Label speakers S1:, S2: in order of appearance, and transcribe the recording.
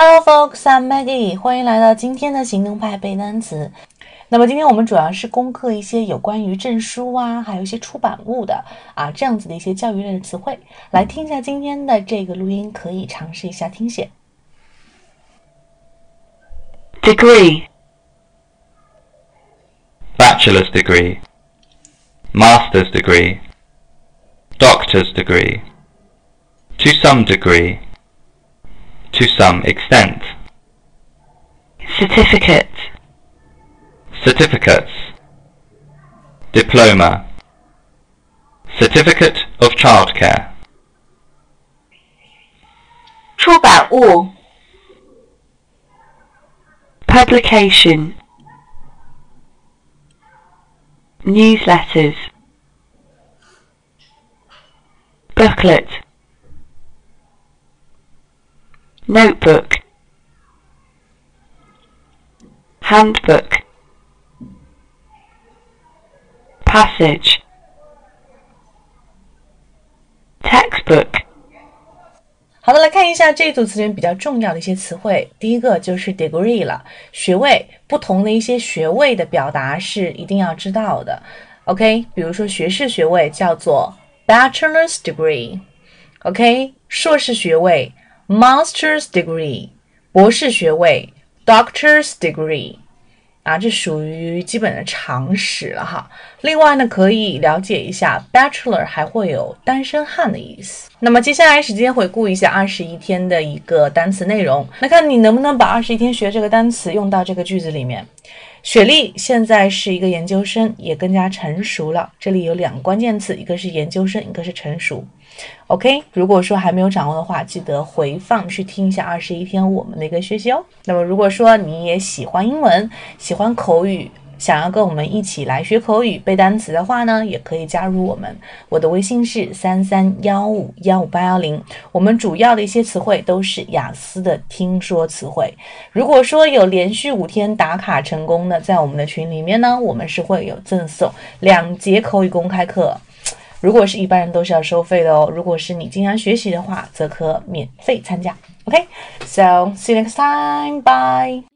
S1: Hello, folks. I'm Maggie. 欢迎来到今天的行动派背单词。那么今天我们主要是攻克一些有关于证书啊，还有一些出版物的啊这样子的一些教育类的词汇。来听一下今天的这个录音，可以尝试一下听写。
S2: Degree,
S3: bachelor's degree, master's degree, doctor's degree, to some degree, to some extent,
S2: certificate,
S3: certificates, diploma, certificate of childcare,
S2: 出版物 publication, newsletters, booklet, Notebook, handbook, passage, textbook,
S1: 好的，来看一下这一组词里面比较重要的一些词汇。第一个就是 degree 了，学位，不同的一些学位的表达是一定要知道的。OK，比如说学士学位叫做 bachelor's degree，OK，硕士学位 master's degree，博士学位 doctor's degree。啊，这属于基本的常识了哈。另外呢，可以了解一下 bachelor 还会有单身汉的意思。那么接下来时间回顾一下二十一天的一个单词内容，那看你能不能把二十一天学这个单词用到这个句子里面。雪莉现在是一个研究生，也更加成熟了。这里有两个关键词，一个是研究生，一个是成熟。OK，如果说还没有掌握的话，记得回放去听一下二十一天我们的一个学习哦。那么如果说你也喜欢英文，喜欢口语，想要跟我们一起来学口语、背单词的话呢，也可以加入我们。我的微信是三三幺五幺五八幺零。我们主要的一些词汇都是雅思的听说词汇。如果说有连续五天打卡成功的，在我们的群里面呢，我们是会有赠送两节口语公开课。如果是一般人都是要收费的哦。如果是你经常学习的话，则可免费参加。OK，so see you next time. Bye.